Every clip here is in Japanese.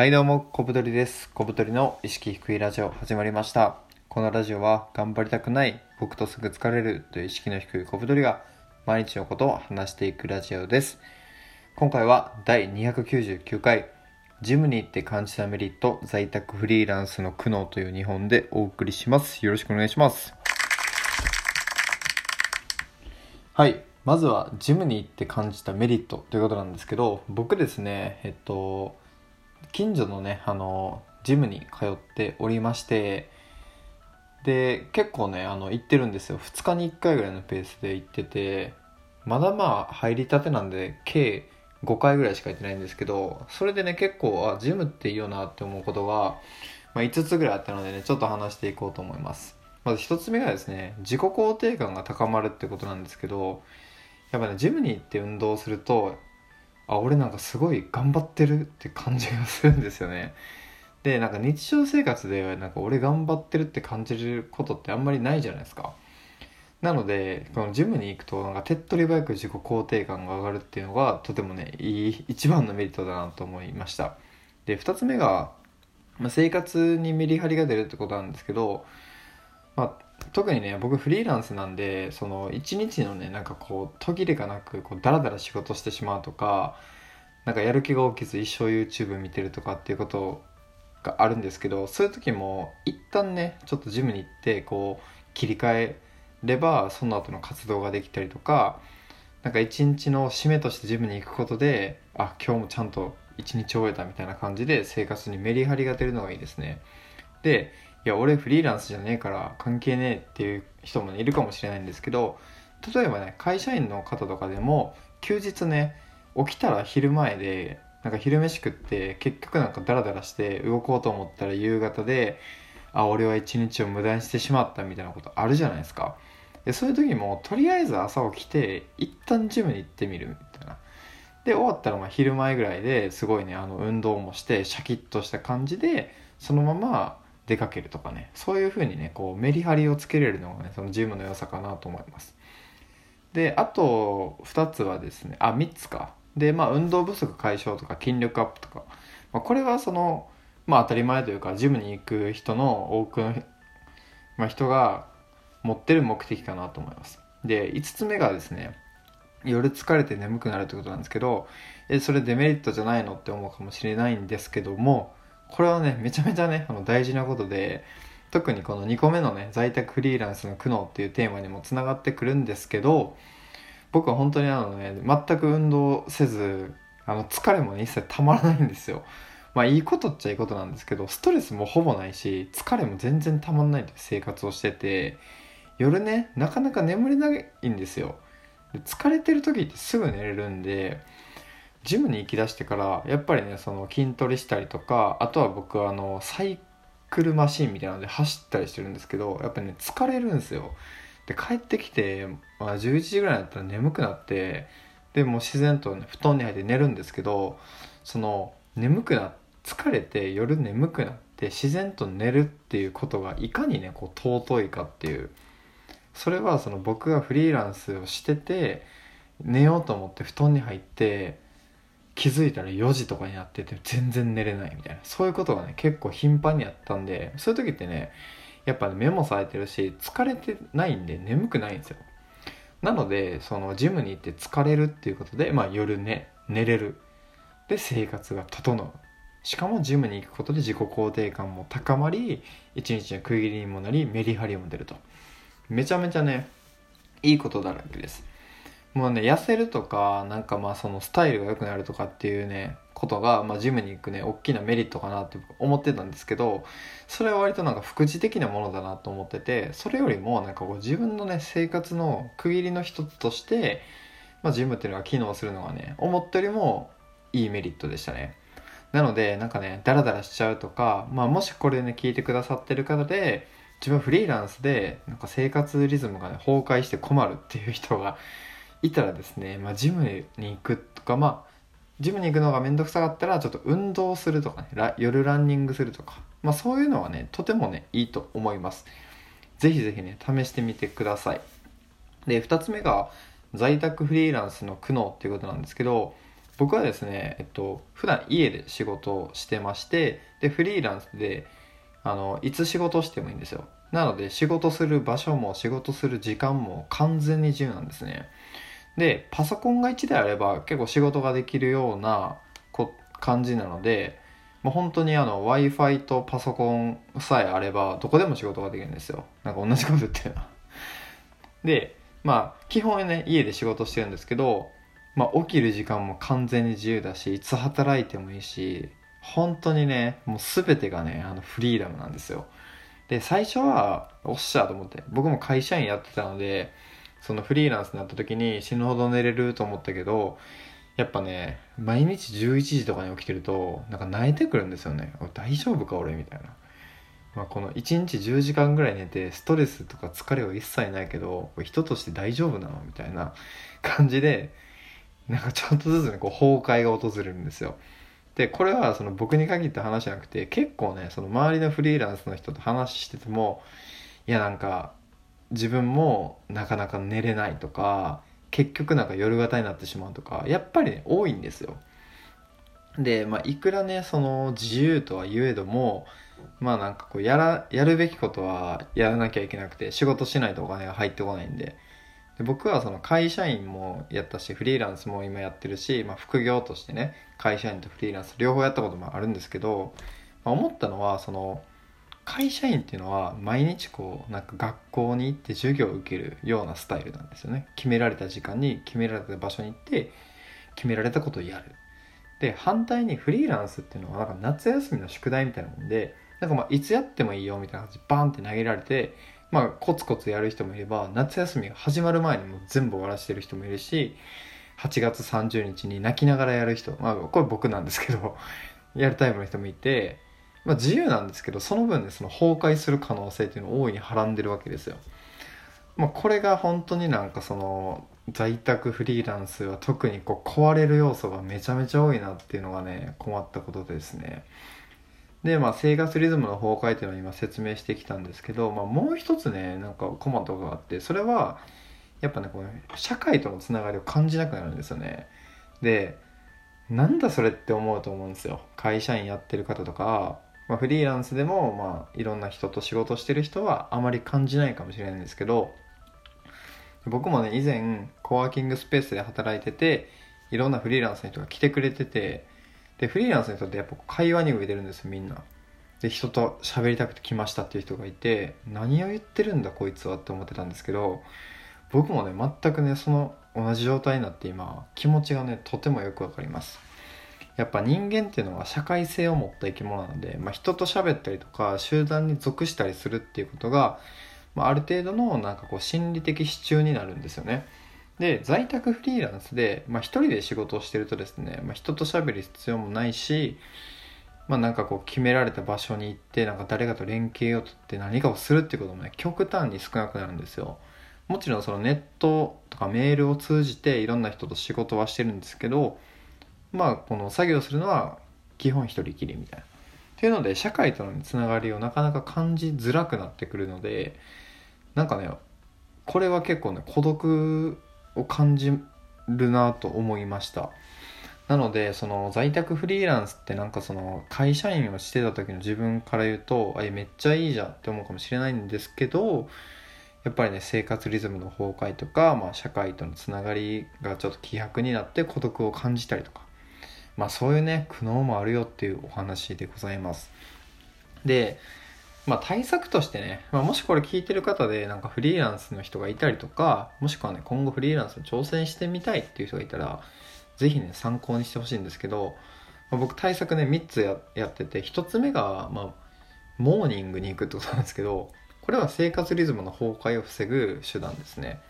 はいどうも、小太りです。小太りの意識低いラジオ始まりました。このラジオは頑張りたくない、僕とすぐ疲れるという意識の低い小太りが毎日のことを話していくラジオです。今回は第299回、ジムに行って感じたメリット、在宅フリーランスの苦悩という日本でお送りします。よろしくお願いします。はい。まずはジムに行って感じたメリットということなんですけど、僕ですね、えっと、近所のね、あの、ジムに通っておりまして、で、結構ね、あの、行ってるんですよ。2日に1回ぐらいのペースで行ってて、まだまあ入りたてなんで、計5回ぐらいしか行ってないんですけど、それでね、結構、あ、ジムっていいよなって思うことが、まあ、5つぐらいあったのでね、ちょっと話していこうと思います。まず1つ目がですね、自己肯定感が高まるってことなんですけど、やっぱね、ジムに行って運動すると、あ、俺なんかすごい頑張ってるって感じがするんですよね。で、なんか日常生活で、なんか俺頑張ってるって感じることってあんまりないじゃないですか。なので、このジムに行くと、なんか手っ取り早く自己肯定感が上がるっていうのが、とてもね、いい、一番のメリットだなと思いました。で、二つ目が、まあ、生活にメリハリが出るってことなんですけど、まあ、特にね僕フリーランスなんでその一日のねなんかこう途切れがなくこうダラダラ仕事してしまうとかなんかやる気が起きず一生 YouTube 見てるとかっていうことがあるんですけどそういう時も一旦ねちょっとジムに行ってこう切り替えればその後の活動ができたりとかなんか一日の締めとしてジムに行くことであ今日もちゃんと一日終えたみたいな感じで生活にメリハリが出るのがいいですね。でいや俺フリーランスじゃねえから関係ねえっていう人も、いるかもしれないんですけど例えばね会社員の方とかでも休日ね起きたら昼前でなんか昼飯食って結局なんかダラダラして動こうと思ったら夕方であ俺は一日を無駄にしてしまったみたいなことあるじゃないですか。でそういう時もとりあえず朝起きて一旦ジムに行ってみるみたいな。で終わったらまあ昼前ぐらいですごいねあの運動もしてシャキッとした感じでそのまま出かけるとかねそういう風にねこうメリハリをつけれるのがねそのジムの良さかなと思います。であと2つはですねあ3つか。でまあ運動不足解消とか筋力アップとか、まあ、これはそのまあ当たり前というかジムに行く人の多くの、まあ、人が持ってる目的かなと思います。で5つ目がですね夜疲れて眠くなるってことなんですけどえそれデメリットじゃないのって思うかもしれないんですけどもこれはね、めちゃめちゃね、あの大事なことで、特にこの2個目のね、在宅フリーランスの苦悩っていうテーマにもつながってくるんですけど、僕は本当にあのね、全く運動せず、あの疲れもね、一切たまらないんですよ。まあいいことっちゃいいことなんですけど、ストレスもほぼないし、疲れも全然たまんないという生活をしてて、夜ね、なかなか眠れないんですよ。で疲れてる時ってすぐ寝れるんで、ジムに行きだしてからやっぱりねその筋トレしたりとかあとは僕はあのサイクルマシンみたいなので走ったりしてるんですけどやっぱりね疲れるんですよ。で帰ってきて、まあ、11時ぐらいだったら眠くなってでもう自然と、ね、布団に入って寝るんですけどその眠くな疲れて夜眠くなって自然と寝るっていうことがいかにねこう尊いかっていう。それはその僕がフリーランスをしてて寝ようと思って布団に入って気づいたら4時とかになってて全然寝れないみたいな。そういうことがね結構頻繁にあったんでそういう時ってねやっぱ、ね、目も冴えてるし疲れてないんで眠くないんですよ。なのでそのジムに行って疲れるっていうことで、まあ、夜寝寝れる。で生活が整う。しかもジムに行くことで自己肯定感も高まり一日の区切りにもなりメリハリも出ると。めちゃめちゃねいいことだらけです。もうね、痩せるとか、なんかまあそのスタイルが良くなるとかっていうね、ことが、まあジムに行くね、大きなメリットかなって思ってたんですけど、それは割となんか副次的なものだなと思ってて、それよりもなんかこう自分のね、生活の区切りの一つとして、まあジムっていうのが機能するのがね、思ったよりもいいメリットでしたね。なので、なんかね、ダラダラしちゃうとか、まあもしこれね、聞いてくださってる方で、自分フリーランスで、なんか生活リズムがね、崩壊して困るっていう人が、いたらですね、まあ、ジムに行くとか、まあ、ジムに行くのがめんどくさかったら、ちょっと運動するとかね、夜ランニングするとか、まあ、そういうのはね、とてもね、いいと思います。ぜひぜひね、試してみてください。で、二つ目が、在宅フリーランスの苦悩っていうことなんですけど、僕はですね、えっと、普段家で仕事をしてましてでフリーランスであのいつ仕事してもいいんですよなので仕事する場所も仕事する時間も完全に自由なんですねでパソコンが1台あれば結構仕事ができるようなこ感じなので、まあ、本当にあの w i f i とパソコンさえあればどこでも仕事ができるんですよ。なんか同じこと言ってるな でまあ基本ね家で仕事してるんですけど、まあ、起きる時間も完全に自由だしいつ働いてもいいし本当にねもう全てがねあのフリーダムなんですよ。で最初はおっしゃと思って僕も会社員やってたのでそのフリーランスになった時に死ぬほど寝れると思ったけどやっぱね毎日11時とかに起きてるとなんか泣いてくるんですよね。大丈夫か俺みたいな、まあ、この1日10時間ぐらい寝てストレスとか疲れは一切ないけど人として大丈夫なのみたいな 感じでなんかちょっとずつねこう崩壊が訪れるんですよ。でこれはその僕に限った話じゃなくて結構ねその周りのフリーランスの人と話しててもいやなんか自分もなかなか寝れないとか結局なんか夜型になってしまうとかやっぱりね多いんですよ。で、まあ、いくらねその自由とは言えどもまあなんかこうやらやるべきことはやらなきゃいけなくて仕事しないとお金が入ってこないんで。で僕はその会社員もやったしフリーランスも今やってるし、まあ、副業としてね会社員とフリーランス両方やったこともあるんですけど、まあ、思ったのはその会社員っていうのは毎日こうなんか学校に行って授業を受けるようなスタイルなんですよね。決められた時間に決められた場所に行って決められたことをやる。で反対にフリーランスっていうのはなんか夏休みの宿題みたいなもんでなんかまあいつやってもいいよみたいな感じでバーンって投げられてまあコツコツやる人もいれば夏休みが始まる前にもう全部終わらせてる人もいるし8月30日に泣きながらやる人まあこれ僕なんですけどやるタイプの人もいてまあ、自由なんですけどその分でその崩壊する可能性っていうのを大いにはらんでるわけですよ。まあ、これが本当になんかその在宅フリーランスは特にこう壊れる要素がめちゃめちゃ多いなっていうのがね困ったことですね。でまあ生活リズムの崩壊っていうのは今説明してきたんですけど、まあ、もう一つねなんか困ったことがあってそれはやっぱねこの社会とのつながりを感じなくなるんですよね。でなんだそれって思うと思うんですよ。会社員やってる方とかまあ、フリーランスでも、まあ、いろんな人と仕事してる人はあまり感じないかもしれないんですけど僕もね以前コワーキングスペースで働いてていろんなフリーランスの人が来てくれててでフリーランスの人ってやっぱ会話に飢えてるんですみんな。で人と喋りたくて来ましたっていう人がいて何を言ってるんだこいつはって思ってたんですけど僕もね全くねその同じ状態になって今気持ちがねとてもよくわかります。やっぱ人間っていうのは社会性を持った生き物なので、まあ、人と喋ったりとか集団に属したりするっていうことが、まあ、ある程度のなんかこう心理的支柱になるんですよね。で在宅フリーランスで、まあ、一人で仕事をしてるとですね、まあ、人と喋る必要もないし、まあ、なんかこう決められた場所に行ってなんか誰かと連携をとって何かをするっていうこともね極端に少なくなるんですよ。もちろんそのネットとかメールを通じていろんな人と仕事はしてるんですけどまあこの作業するのは基本一人きりみたいな。っていうので社会とのつながりをなかなか感じづらくなってくるのでなんかねこれは結構ね孤独を感じるなと思いましたなのでその在宅フリーランスってなんかその会社員をしてた時の自分から言うとあめっちゃいいじゃんって思うかもしれないんですけどやっぱりね生活リズムの崩壊とか、まあ、社会とのつながりがちょっと希薄になって孤独を感じたりとかまあそういうね苦悩もあるよっていうお話でございます。でまあ対策としてね、まあ、もしこれ聞いてる方でなんかフリーランスの人がいたりとかもしくはね今後フリーランスに挑戦してみたいっていう人がいたら是非ね参考にしてほしいんですけど、まあ、僕対策ね3つやってて1つ目が、ま、モーニングに行くってことなんですけどこれは生活リズムの崩壊を防ぐ手段ですね。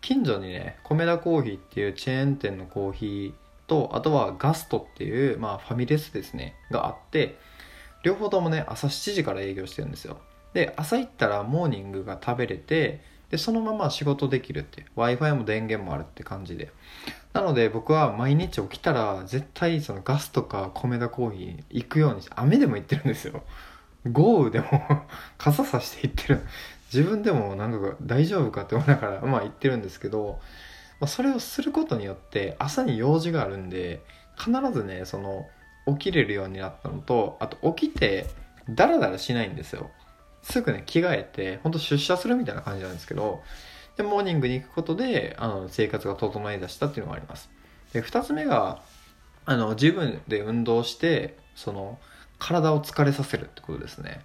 近所にね米田コーヒーっていうチェーン店のコーヒーとあとはガストっていう、まあ、ファミレスですねがあって両方ともね朝7時から営業してるんですよ。で朝行ったらモーニングが食べれてでそのまま仕事できるって w i f i も電源もあるって感じで。なので僕は毎日起きたら絶対そのガスとか米田コーヒー行くようにして雨でも行ってるんですよ。豪雨でも 傘さして行ってる。自分でもなんか大丈夫かって思いながらまあ行ってるんですけどまあ、それをすることによって朝に用事があるんで必ずねその起きれるようになったのとあと起きてダラダラしないんですよ。すぐね着替えてほんと出社するみたいな感じなんですけどでモーニングに行くことであの生活が整いだしたっていうのがあります。で2つ目があの自分で運動してその体を疲れさせるってことですね。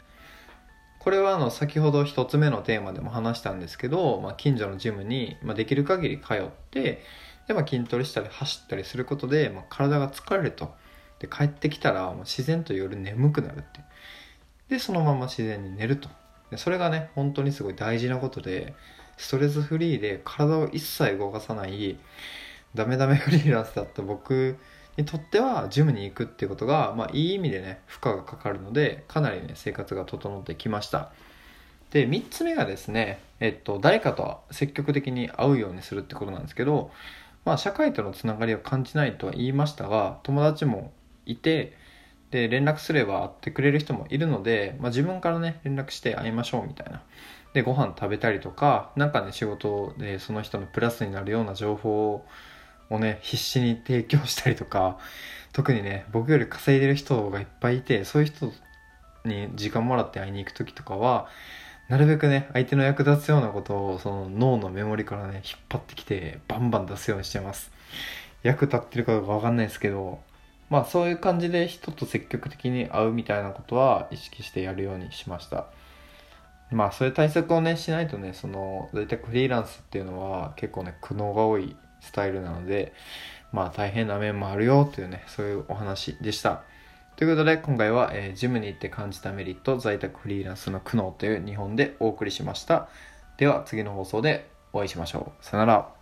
これはあの先ほど1つ目のテーマでも話したんですけど、まあ、近所のジムに、できる限り通ってで、まあ、筋トレしたり走ったりすることで、まあ、体が疲れると。で帰ってきたらもう自然と夜眠くなるって。でそのまま自然に寝ると。でそれがね本当にすごい大事なことでストレスフリーで体を一切動かさないダメダメフリーランスだった僕にとってはジムに行くっていうことが、まあ、いい意味でね負荷がかかるのでかなりね生活が整ってきました。で3つ目がですね、えっと、誰かと積極的に会うようにするってことなんですけど、まあ、社会とのつながりを感じないとは言いましたが友達もいてで連絡すれば会ってくれる人もいるので、まあ、自分からね連絡して会いましょうみたいな。でご飯食べたりとか何かね仕事でその人のプラスになるような情報ををね必死に提供したりとか特にね僕より稼いでる人がいっぱいいてそういう人に時間もらって会いに行く時とかはなるべくね相手の役立つようなことをその脳のメモリからね引っ張ってきてバンバン出すようにしてます。役立ってるかどうか分かんないですけどまあそういう感じで人と積極的に会うみたいなことは意識してやるようにしました。まあそういう対策をねしないとねその大体フリーランスっていうのは結構ね苦悩が多いスタイルなのでまあ大変な面もあるよというねそういうお話でした。ということで今回は、えー、ジムに行って感じたメリット在宅フリーランスの苦悩という日本でお送りしました。では次の放送でお会いしましょう。さよなら。